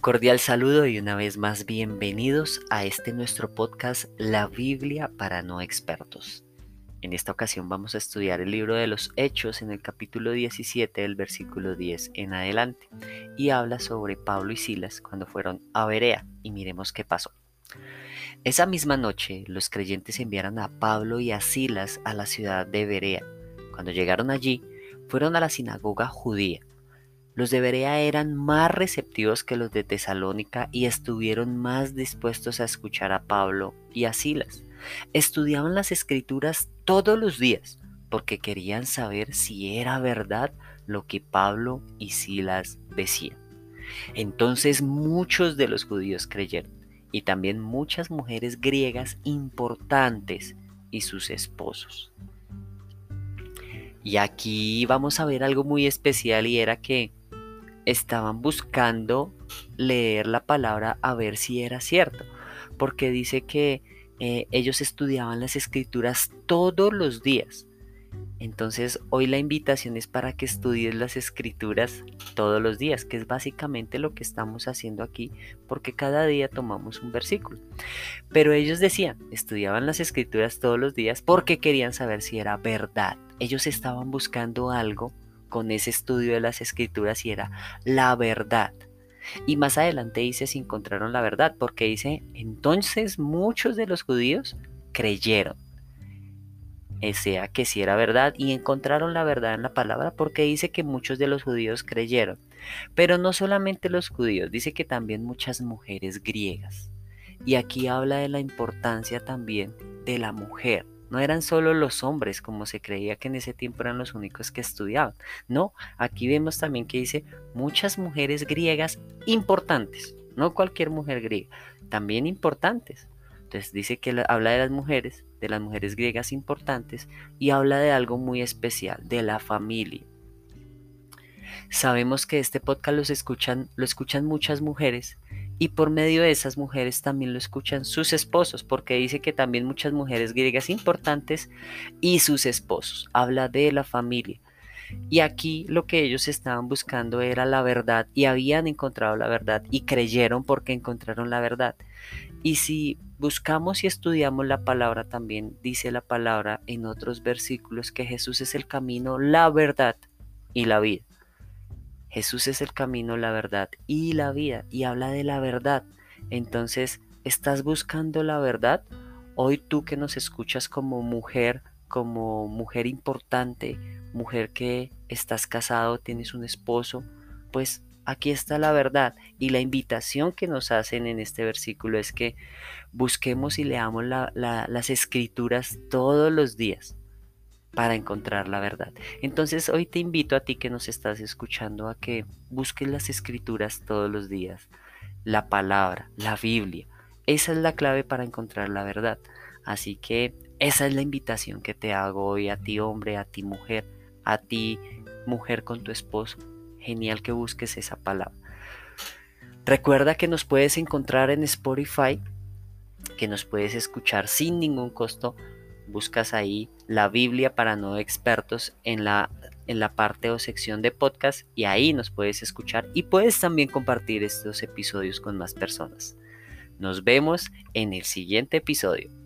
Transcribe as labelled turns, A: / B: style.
A: cordial saludo y una vez más bienvenidos a este nuestro podcast La Biblia para no expertos. En esta ocasión vamos a estudiar el libro de los Hechos en el capítulo 17 del versículo 10 en adelante y habla sobre Pablo y Silas cuando fueron a Berea y miremos qué pasó. Esa misma noche los creyentes enviaron a Pablo y a Silas a la ciudad de Berea. Cuando llegaron allí, fueron a la sinagoga judía los de Berea eran más receptivos que los de Tesalónica y estuvieron más dispuestos a escuchar a Pablo y a Silas. Estudiaban las escrituras todos los días porque querían saber si era verdad lo que Pablo y Silas decían. Entonces muchos de los judíos creyeron y también muchas mujeres griegas importantes y sus esposos. Y aquí vamos a ver algo muy especial y era que estaban buscando leer la palabra a ver si era cierto, porque dice que eh, ellos estudiaban las escrituras todos los días. Entonces hoy la invitación es para que estudies las escrituras todos los días, que es básicamente lo que estamos haciendo aquí, porque cada día tomamos un versículo. Pero ellos decían, estudiaban las escrituras todos los días porque querían saber si era verdad. Ellos estaban buscando algo con ese estudio de las escrituras y era la verdad. Y más adelante dice si encontraron la verdad, porque dice, entonces muchos de los judíos creyeron. O sea que si era verdad y encontraron la verdad en la palabra porque dice que muchos de los judíos creyeron. Pero no solamente los judíos, dice que también muchas mujeres griegas. Y aquí habla de la importancia también de la mujer. No eran solo los hombres, como se creía que en ese tiempo eran los únicos que estudiaban. No, aquí vemos también que dice muchas mujeres griegas importantes, no cualquier mujer griega, también importantes. Entonces dice que habla de las mujeres, de las mujeres griegas importantes y habla de algo muy especial, de la familia. Sabemos que este podcast los escuchan, lo escuchan muchas mujeres y por medio de esas mujeres también lo escuchan sus esposos, porque dice que también muchas mujeres griegas importantes y sus esposos. Habla de la familia. Y aquí lo que ellos estaban buscando era la verdad y habían encontrado la verdad y creyeron porque encontraron la verdad. Y si buscamos y estudiamos la palabra también, dice la palabra en otros versículos que Jesús es el camino, la verdad y la vida. Jesús es el camino, la verdad y la vida y habla de la verdad. Entonces, ¿estás buscando la verdad? Hoy tú que nos escuchas como mujer, como mujer importante, mujer que estás casado, tienes un esposo, pues aquí está la verdad. Y la invitación que nos hacen en este versículo es que busquemos y leamos las escrituras todos los días para encontrar la verdad. Entonces hoy te invito a ti que nos estás escuchando a que busques las escrituras todos los días, la palabra, la Biblia. Esa es la clave para encontrar la verdad. Así que esa es la invitación que te hago hoy a ti hombre, a ti mujer, a ti mujer con tu esposo. Genial que busques esa palabra. Recuerda que nos puedes encontrar en Spotify, que nos puedes escuchar sin ningún costo buscas ahí la Biblia para no expertos en la, en la parte o sección de podcast y ahí nos puedes escuchar y puedes también compartir estos episodios con más personas. Nos vemos en el siguiente episodio.